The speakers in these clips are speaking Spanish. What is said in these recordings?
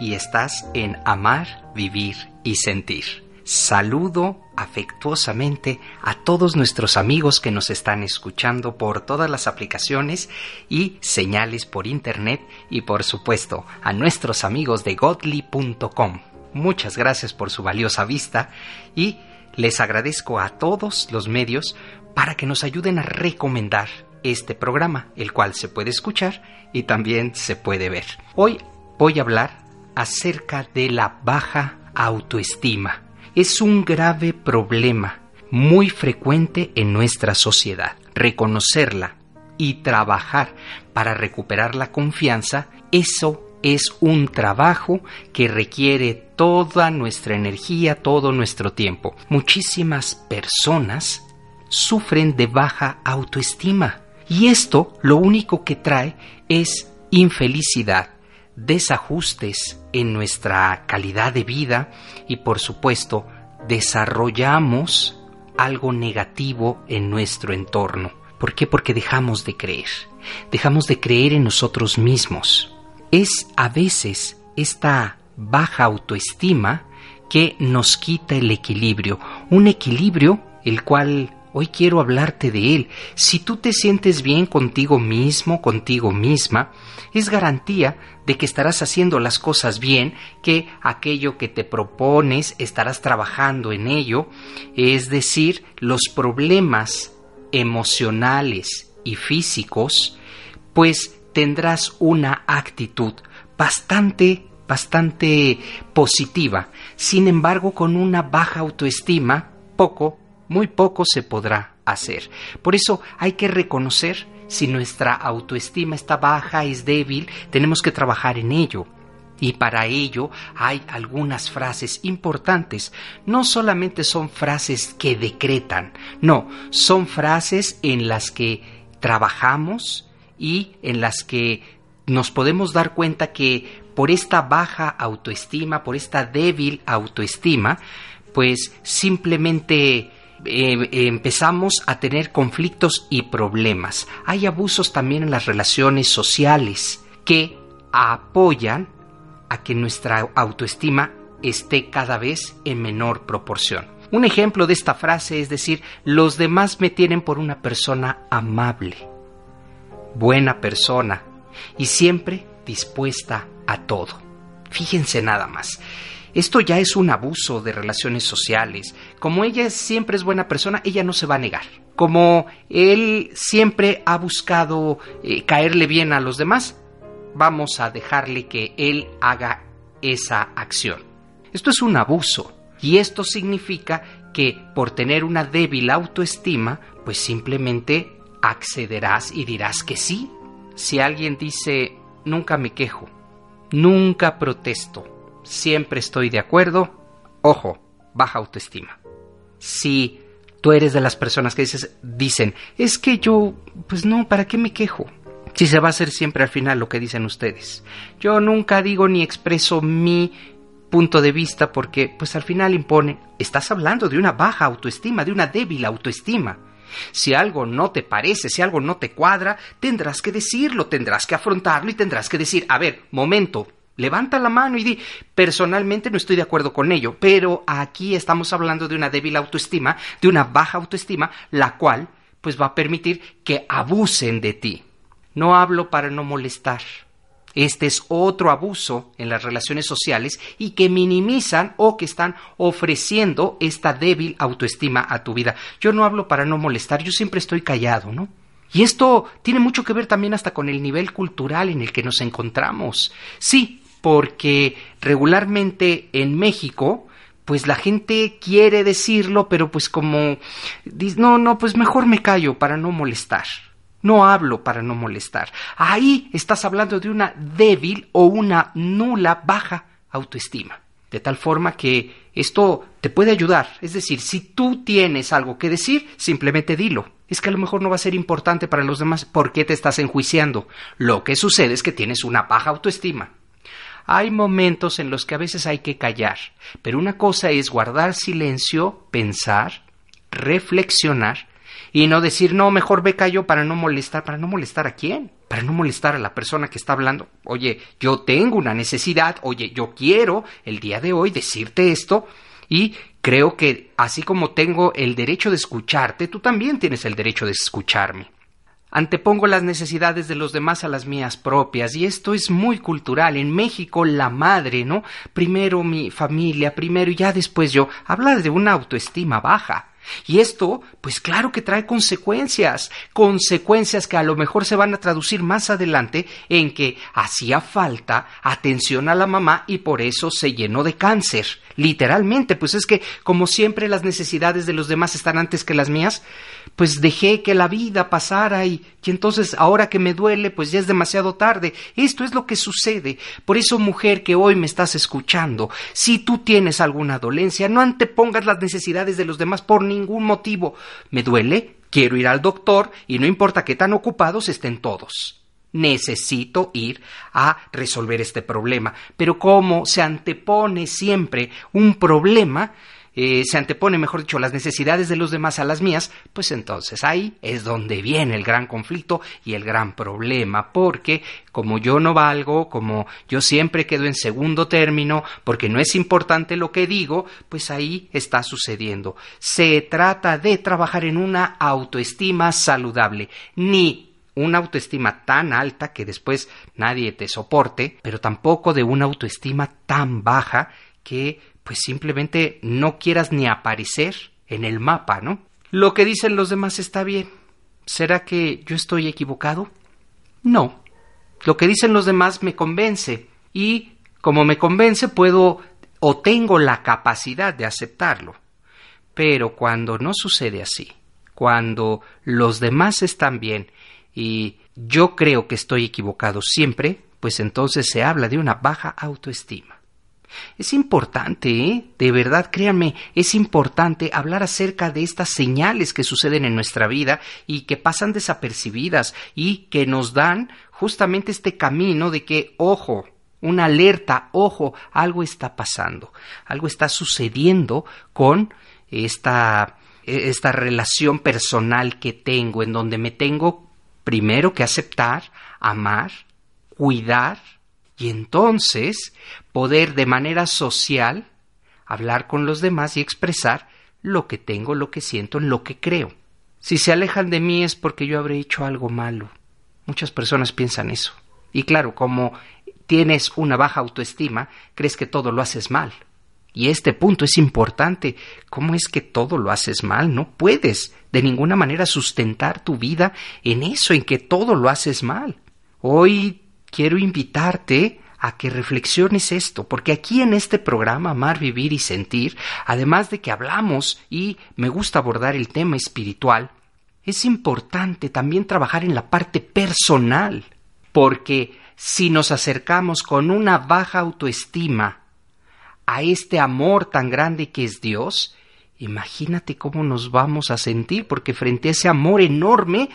y estás en Amar, Vivir y Sentir. Saludo afectuosamente a todos nuestros amigos que nos están escuchando por todas las aplicaciones y señales por internet y por supuesto a nuestros amigos de godly.com. Muchas gracias por su valiosa vista y les agradezco a todos los medios para que nos ayuden a recomendar este programa, el cual se puede escuchar y también se puede ver. Hoy voy a hablar acerca de la baja autoestima. Es un grave problema muy frecuente en nuestra sociedad. Reconocerla y trabajar para recuperar la confianza, eso es un trabajo que requiere toda nuestra energía, todo nuestro tiempo. Muchísimas personas sufren de baja autoestima y esto lo único que trae es infelicidad, desajustes en nuestra calidad de vida y por supuesto desarrollamos algo negativo en nuestro entorno. ¿Por qué? Porque dejamos de creer. Dejamos de creer en nosotros mismos. Es a veces esta baja autoestima que nos quita el equilibrio. Un equilibrio el cual Hoy quiero hablarte de él. Si tú te sientes bien contigo mismo, contigo misma, es garantía de que estarás haciendo las cosas bien, que aquello que te propones estarás trabajando en ello, es decir, los problemas emocionales y físicos, pues tendrás una actitud bastante bastante positiva. Sin embargo, con una baja autoestima, poco muy poco se podrá hacer. Por eso hay que reconocer si nuestra autoestima está baja, es débil, tenemos que trabajar en ello. Y para ello hay algunas frases importantes. No solamente son frases que decretan, no, son frases en las que trabajamos y en las que nos podemos dar cuenta que por esta baja autoestima, por esta débil autoestima, pues simplemente eh, empezamos a tener conflictos y problemas. Hay abusos también en las relaciones sociales que apoyan a que nuestra autoestima esté cada vez en menor proporción. Un ejemplo de esta frase es decir, los demás me tienen por una persona amable, buena persona y siempre dispuesta a todo. Fíjense nada más. Esto ya es un abuso de relaciones sociales. Como ella siempre es buena persona, ella no se va a negar. Como él siempre ha buscado eh, caerle bien a los demás, vamos a dejarle que él haga esa acción. Esto es un abuso y esto significa que por tener una débil autoestima, pues simplemente accederás y dirás que sí. Si alguien dice, nunca me quejo, nunca protesto, siempre estoy de acuerdo, ojo, baja autoestima. Si tú eres de las personas que dices, dicen, es que yo, pues no, ¿para qué me quejo? Si se va a hacer siempre al final lo que dicen ustedes. Yo nunca digo ni expreso mi punto de vista porque pues al final impone, estás hablando de una baja autoestima, de una débil autoestima. Si algo no te parece, si algo no te cuadra, tendrás que decirlo, tendrás que afrontarlo y tendrás que decir, a ver, momento, Levanta la mano y di, personalmente no estoy de acuerdo con ello, pero aquí estamos hablando de una débil autoestima, de una baja autoestima, la cual pues va a permitir que abusen de ti. No hablo para no molestar. Este es otro abuso en las relaciones sociales y que minimizan o que están ofreciendo esta débil autoestima a tu vida. Yo no hablo para no molestar, yo siempre estoy callado, ¿no? Y esto tiene mucho que ver también hasta con el nivel cultural en el que nos encontramos. Sí, porque regularmente en México, pues la gente quiere decirlo, pero pues como, no, no, pues mejor me callo para no molestar. No hablo para no molestar. Ahí estás hablando de una débil o una nula baja autoestima. De tal forma que esto te puede ayudar. Es decir, si tú tienes algo que decir, simplemente dilo. Es que a lo mejor no va a ser importante para los demás. ¿Por qué te estás enjuiciando? Lo que sucede es que tienes una baja autoestima. Hay momentos en los que a veces hay que callar, pero una cosa es guardar silencio, pensar, reflexionar y no decir, no, mejor ve callo para no molestar. ¿Para no molestar a quién? Para no molestar a la persona que está hablando. Oye, yo tengo una necesidad, oye, yo quiero el día de hoy decirte esto y creo que así como tengo el derecho de escucharte, tú también tienes el derecho de escucharme. Antepongo las necesidades de los demás a las mías propias, y esto es muy cultural. En México, la madre, ¿no? Primero mi familia, primero y ya después yo. Habla de una autoestima baja. Y esto, pues claro que trae consecuencias, consecuencias que a lo mejor se van a traducir más adelante en que hacía falta atención a la mamá y por eso se llenó de cáncer. Literalmente, pues es que como siempre las necesidades de los demás están antes que las mías, pues dejé que la vida pasara y, entonces ahora que me duele, pues ya es demasiado tarde. Esto es lo que sucede. Por eso, mujer que hoy me estás escuchando, si tú tienes alguna dolencia, no antepongas las necesidades de los demás por ningún motivo. Me duele, quiero ir al doctor y no importa qué tan ocupados estén todos necesito ir a resolver este problema. Pero como se antepone siempre un problema, eh, se antepone, mejor dicho, las necesidades de los demás a las mías, pues entonces ahí es donde viene el gran conflicto y el gran problema, porque como yo no valgo, como yo siempre quedo en segundo término, porque no es importante lo que digo, pues ahí está sucediendo. Se trata de trabajar en una autoestima saludable, ni una autoestima tan alta que después nadie te soporte, pero tampoco de una autoestima tan baja que pues simplemente no quieras ni aparecer en el mapa, ¿no? Lo que dicen los demás está bien. ¿Será que yo estoy equivocado? No. Lo que dicen los demás me convence y como me convence puedo o tengo la capacidad de aceptarlo. Pero cuando no sucede así, cuando los demás están bien y yo creo que estoy equivocado siempre, pues entonces se habla de una baja autoestima. Es importante, ¿eh? De verdad, créanme, es importante hablar acerca de estas señales que suceden en nuestra vida y que pasan desapercibidas y que nos dan justamente este camino de que, ojo, una alerta, ojo, algo está pasando, algo está sucediendo con esta, esta relación personal que tengo, en donde me tengo primero que aceptar, amar, cuidar, y entonces poder de manera social hablar con los demás y expresar lo que tengo, lo que siento, en lo que creo. Si se alejan de mí es porque yo habré hecho algo malo. Muchas personas piensan eso. Y claro, como tienes una baja autoestima, crees que todo lo haces mal. Y este punto es importante. ¿Cómo es que todo lo haces mal? No puedes de ninguna manera sustentar tu vida en eso, en que todo lo haces mal. Hoy quiero invitarte a que reflexiones esto, porque aquí en este programa Amar, Vivir y Sentir, además de que hablamos y me gusta abordar el tema espiritual, es importante también trabajar en la parte personal, porque si nos acercamos con una baja autoestima a este amor tan grande que es Dios, imagínate cómo nos vamos a sentir, porque frente a ese amor enorme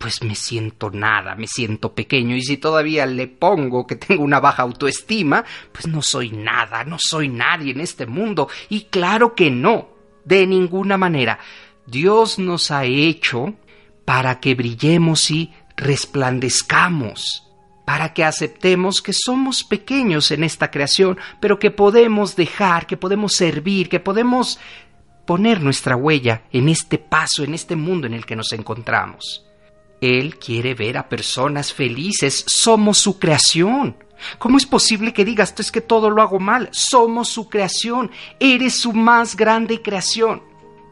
pues me siento nada, me siento pequeño y si todavía le pongo que tengo una baja autoestima, pues no soy nada, no soy nadie en este mundo y claro que no, de ninguna manera. Dios nos ha hecho para que brillemos y resplandezcamos, para que aceptemos que somos pequeños en esta creación, pero que podemos dejar, que podemos servir, que podemos poner nuestra huella en este paso, en este mundo en el que nos encontramos. Él quiere ver a personas felices. Somos su creación. ¿Cómo es posible que digas, es que todo lo hago mal? Somos su creación. Eres su más grande creación.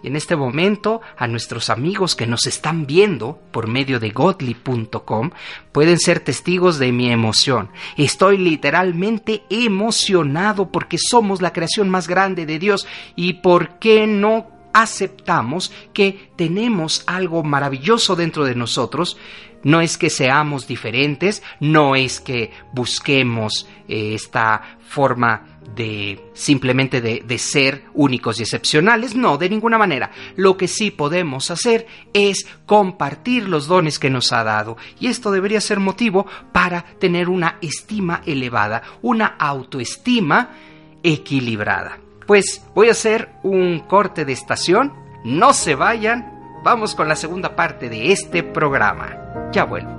Y en este momento, a nuestros amigos que nos están viendo por medio de godly.com pueden ser testigos de mi emoción. Estoy literalmente emocionado porque somos la creación más grande de Dios y por qué no aceptamos que tenemos algo maravilloso dentro de nosotros, no es que seamos diferentes, no es que busquemos eh, esta forma de simplemente de, de, ser únicos y excepcionales, no, de ninguna manera. Lo que sí podemos hacer es compartir los dones que nos ha dado y esto debería ser motivo para tener una estima elevada, una autoestima equilibrada. Pues voy a hacer un corte de estación. No se vayan. Vamos con la segunda parte de este programa. Ya vuelvo.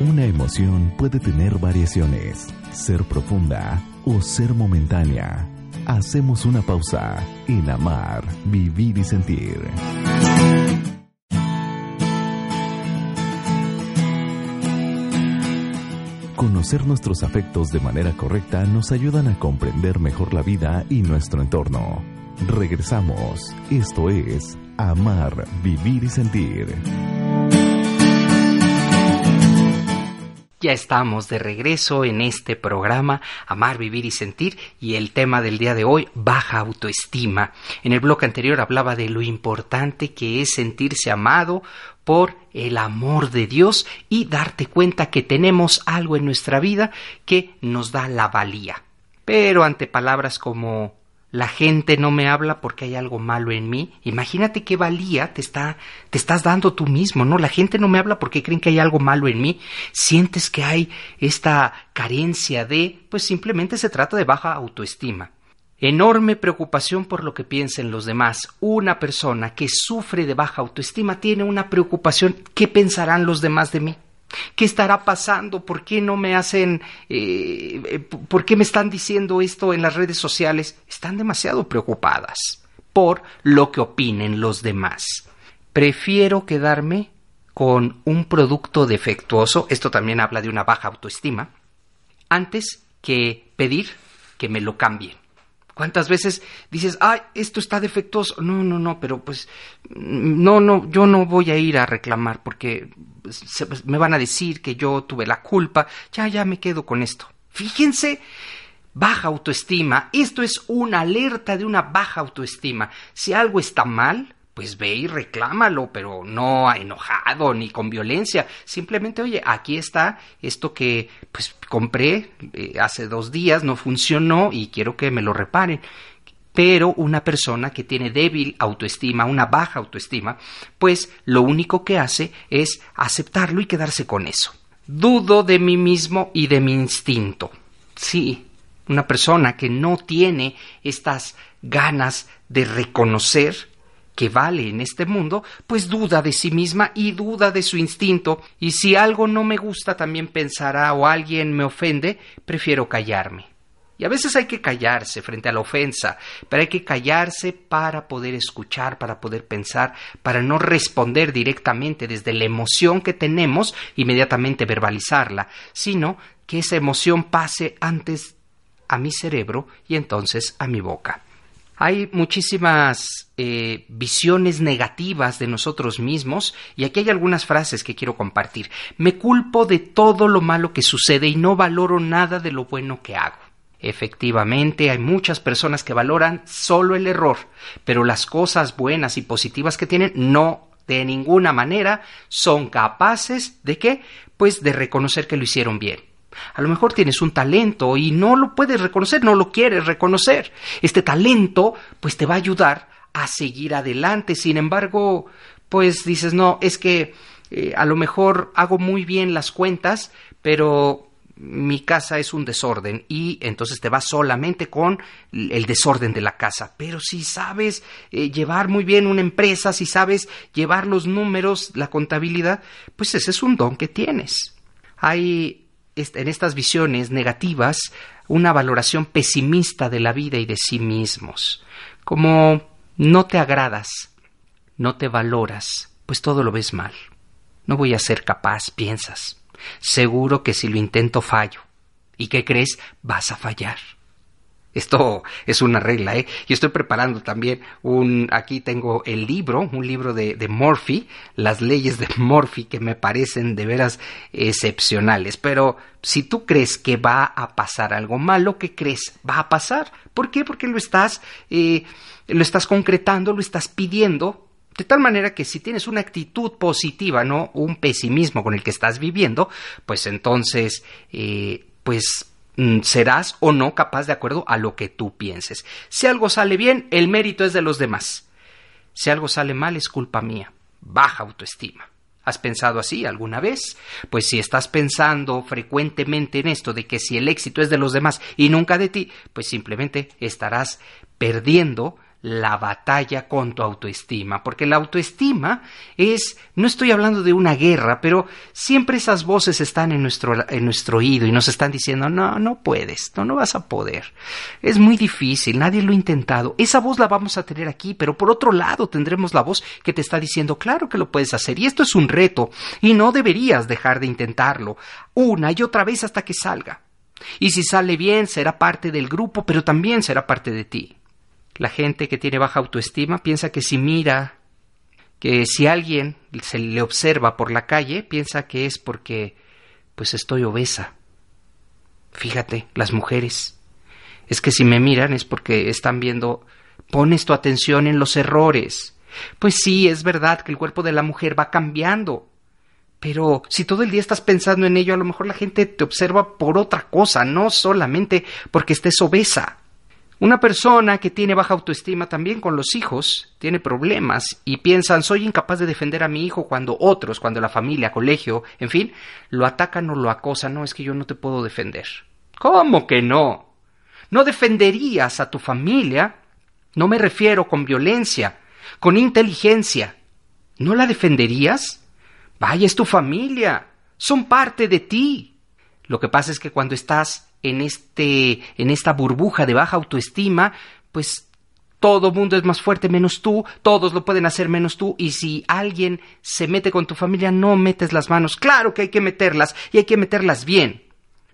Una emoción puede tener variaciones, ser profunda o ser momentánea. Hacemos una pausa en amar, vivir y sentir. Conocer nuestros afectos de manera correcta nos ayudan a comprender mejor la vida y nuestro entorno. Regresamos. Esto es Amar, Vivir y Sentir. Ya estamos de regreso en este programa Amar, Vivir y Sentir y el tema del día de hoy, baja autoestima. En el bloque anterior hablaba de lo importante que es sentirse amado por el amor de Dios y darte cuenta que tenemos algo en nuestra vida que nos da la valía. Pero ante palabras como la gente no me habla porque hay algo malo en mí. Imagínate qué valía te está te estás dando tú mismo, ¿no? La gente no me habla porque creen que hay algo malo en mí. Sientes que hay esta carencia de, pues simplemente se trata de baja autoestima enorme preocupación por lo que piensen los demás. Una persona que sufre de baja autoestima tiene una preocupación, ¿qué pensarán los demás de mí? ¿Qué estará pasando? ¿Por qué no me hacen, eh, eh, por qué me están diciendo esto en las redes sociales? Están demasiado preocupadas por lo que opinen los demás. Prefiero quedarme con un producto defectuoso, esto también habla de una baja autoestima, antes que pedir que me lo cambien. ¿Cuántas veces dices, ay, esto está defectuoso? No, no, no, pero pues, no, no, yo no voy a ir a reclamar porque pues, me van a decir que yo tuve la culpa. Ya, ya me quedo con esto. Fíjense, baja autoestima. Esto es una alerta de una baja autoestima. Si algo está mal, pues ve y reclámalo, pero no enojado ni con violencia. Simplemente, oye, aquí está esto que pues compré eh, hace dos días, no funcionó y quiero que me lo reparen. Pero una persona que tiene débil autoestima, una baja autoestima, pues lo único que hace es aceptarlo y quedarse con eso. Dudo de mí mismo y de mi instinto. Sí, una persona que no tiene estas ganas de reconocer que vale en este mundo, pues duda de sí misma y duda de su instinto, y si algo no me gusta también pensará o alguien me ofende, prefiero callarme. Y a veces hay que callarse frente a la ofensa, pero hay que callarse para poder escuchar, para poder pensar, para no responder directamente desde la emoción que tenemos, inmediatamente verbalizarla, sino que esa emoción pase antes a mi cerebro y entonces a mi boca. Hay muchísimas eh, visiones negativas de nosotros mismos y aquí hay algunas frases que quiero compartir. Me culpo de todo lo malo que sucede y no valoro nada de lo bueno que hago. Efectivamente, hay muchas personas que valoran solo el error, pero las cosas buenas y positivas que tienen no de ninguna manera son capaces de qué? Pues de reconocer que lo hicieron bien. A lo mejor tienes un talento y no lo puedes reconocer, no lo quieres reconocer. Este talento pues te va a ayudar a seguir adelante. Sin embargo, pues dices, no, es que eh, a lo mejor hago muy bien las cuentas, pero mi casa es un desorden y entonces te vas solamente con el desorden de la casa. Pero si sabes eh, llevar muy bien una empresa, si sabes llevar los números, la contabilidad, pues ese es un don que tienes. Hay en estas visiones negativas una valoración pesimista de la vida y de sí mismos, como no te agradas, no te valoras, pues todo lo ves mal. No voy a ser capaz, piensas. Seguro que si lo intento fallo. ¿Y qué crees? Vas a fallar. Esto es una regla, ¿eh? Y estoy preparando también un, aquí tengo el libro, un libro de, de Murphy, las leyes de Murphy que me parecen de veras excepcionales. Pero si tú crees que va a pasar algo malo, ¿qué crees? Va a pasar. ¿Por qué? Porque lo estás, eh, lo estás concretando, lo estás pidiendo, de tal manera que si tienes una actitud positiva, no un pesimismo con el que estás viviendo, pues entonces, eh, pues serás o no capaz de acuerdo a lo que tú pienses. Si algo sale bien, el mérito es de los demás. Si algo sale mal, es culpa mía. Baja autoestima. ¿Has pensado así alguna vez? Pues si estás pensando frecuentemente en esto de que si el éxito es de los demás y nunca de ti, pues simplemente estarás perdiendo la batalla con tu autoestima, porque la autoestima es, no estoy hablando de una guerra, pero siempre esas voces están en nuestro, en nuestro oído y nos están diciendo, no, no puedes, no, no vas a poder, es muy difícil, nadie lo ha intentado, esa voz la vamos a tener aquí, pero por otro lado tendremos la voz que te está diciendo, claro que lo puedes hacer, y esto es un reto, y no deberías dejar de intentarlo, una y otra vez hasta que salga. Y si sale bien, será parte del grupo, pero también será parte de ti. La gente que tiene baja autoestima piensa que si mira, que si alguien se le observa por la calle, piensa que es porque pues estoy obesa. Fíjate, las mujeres. Es que si me miran es porque están viendo, pones tu atención en los errores. Pues sí, es verdad que el cuerpo de la mujer va cambiando. Pero si todo el día estás pensando en ello, a lo mejor la gente te observa por otra cosa, no solamente porque estés obesa. Una persona que tiene baja autoestima también con los hijos tiene problemas y piensan soy incapaz de defender a mi hijo cuando otros, cuando la familia, colegio, en fin, lo atacan o lo acosan. No, es que yo no te puedo defender. ¿Cómo que no? ¿No defenderías a tu familia? No me refiero con violencia, con inteligencia. ¿No la defenderías? Vaya, es tu familia. Son parte de ti. Lo que pasa es que cuando estás en, este, en esta burbuja de baja autoestima, pues todo mundo es más fuerte menos tú, todos lo pueden hacer menos tú, y si alguien se mete con tu familia, no metes las manos. Claro que hay que meterlas, y hay que meterlas bien.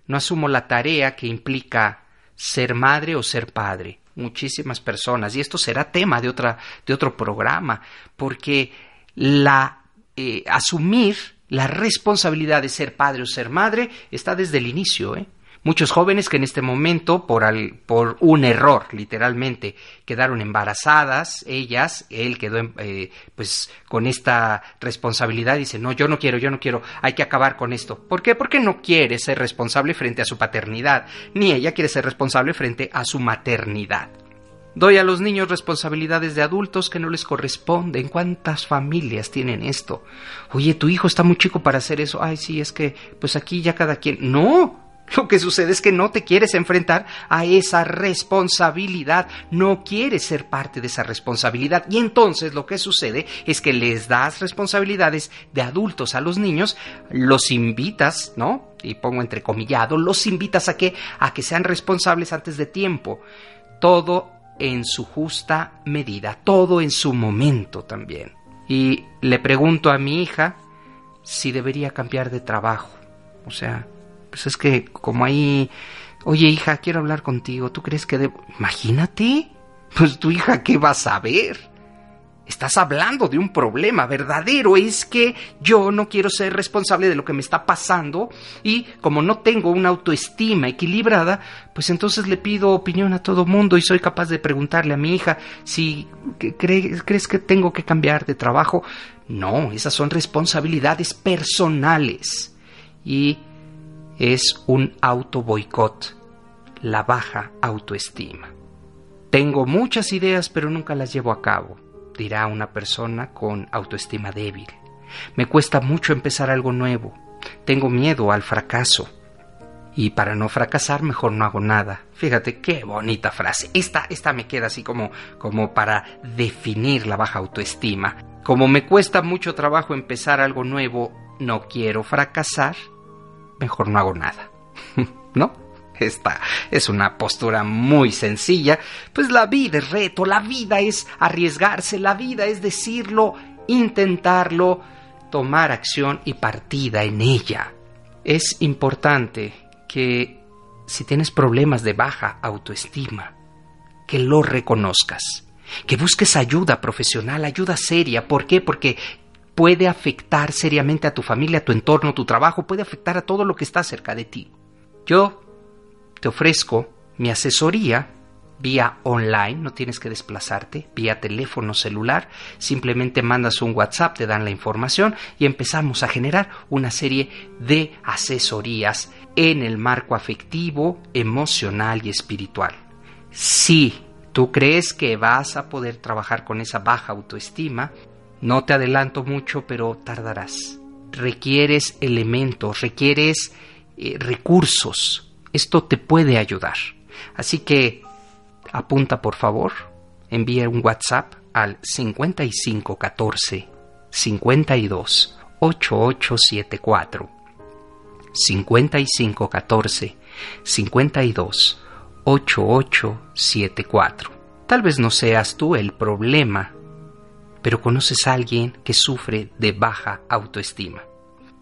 No asumo la tarea que implica ser madre o ser padre. Muchísimas personas, y esto será tema de, otra, de otro programa, porque la eh, asumir la responsabilidad de ser padre o ser madre está desde el inicio, ¿eh? Muchos jóvenes que en este momento, por, al, un error, literalmente, quedaron embarazadas, ellas, él quedó eh, pues con esta responsabilidad, dice, no, yo no quiero, yo no quiero, hay que acabar con esto. ¿Por qué? Porque no quiere ser responsable frente a su paternidad, ni ella quiere ser responsable frente a su maternidad. Doy a los niños responsabilidades de adultos que no les corresponden. ¿Cuántas familias tienen esto? Oye, tu hijo está muy chico para hacer eso. Ay, sí, es que pues aquí ya cada quien. No, lo que sucede es que no te quieres enfrentar a esa responsabilidad, no quieres ser parte de esa responsabilidad y entonces lo que sucede es que les das responsabilidades de adultos a los niños, los invitas, ¿no? Y pongo entrecomillado, los invitas a que a que sean responsables antes de tiempo. Todo en su justa medida, todo en su momento también. Y le pregunto a mi hija si debería cambiar de trabajo. O sea, pues es que como ahí, oye hija, quiero hablar contigo, ¿tú crees que debo? Imagínate, pues tu hija, ¿qué va a saber? Estás hablando de un problema verdadero, es que yo no quiero ser responsable de lo que me está pasando y como no tengo una autoestima equilibrada, pues entonces le pido opinión a todo mundo y soy capaz de preguntarle a mi hija si crees, crees que tengo que cambiar de trabajo. No, esas son responsabilidades personales y es un auto boicot, la baja autoestima. Tengo muchas ideas pero nunca las llevo a cabo, dirá una persona con autoestima débil. Me cuesta mucho empezar algo nuevo. Tengo miedo al fracaso. Y para no fracasar mejor no hago nada. Fíjate qué bonita frase. Esta, esta me queda así como, como para definir la baja autoestima. Como me cuesta mucho trabajo empezar algo nuevo, no quiero fracasar, mejor no hago nada. ¿No? esta es una postura muy sencilla, pues la vida es reto, la vida es arriesgarse, la vida es decirlo, intentarlo, tomar acción y partida en ella. Es importante que si tienes problemas de baja autoestima, que lo reconozcas, que busques ayuda profesional, ayuda seria. ¿Por qué? Porque puede afectar seriamente a tu familia, a tu entorno, a tu trabajo, puede afectar a todo lo que está cerca de ti. Yo te ofrezco mi asesoría vía online, no tienes que desplazarte, vía teléfono celular, simplemente mandas un WhatsApp, te dan la información y empezamos a generar una serie de asesorías en el marco afectivo, emocional y espiritual. Si tú crees que vas a poder trabajar con esa baja autoestima, no te adelanto mucho, pero tardarás. Requieres elementos, requieres eh, recursos. Esto te puede ayudar. Así que apunta por favor, envía un WhatsApp al 5514 52 8874 5514 52 8874. Tal vez no seas tú el problema, pero conoces a alguien que sufre de baja autoestima.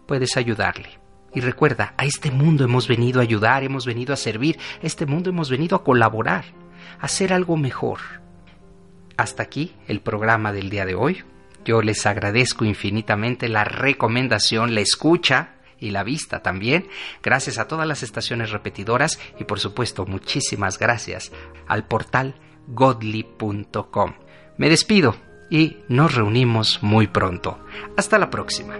Puedes ayudarle. Y recuerda, a este mundo hemos venido a ayudar, hemos venido a servir, a este mundo hemos venido a colaborar, a hacer algo mejor. Hasta aquí el programa del día de hoy. Yo les agradezco infinitamente la recomendación, la escucha y la vista también. Gracias a todas las estaciones repetidoras y por supuesto muchísimas gracias al portal godly.com. Me despido y nos reunimos muy pronto. Hasta la próxima.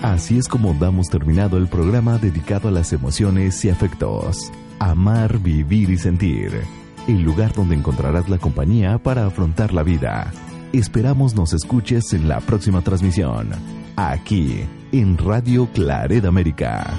Así es como damos terminado el programa dedicado a las emociones y afectos. Amar, vivir y sentir. El lugar donde encontrarás la compañía para afrontar la vida. Esperamos nos escuches en la próxima transmisión. Aquí, en Radio Claret América.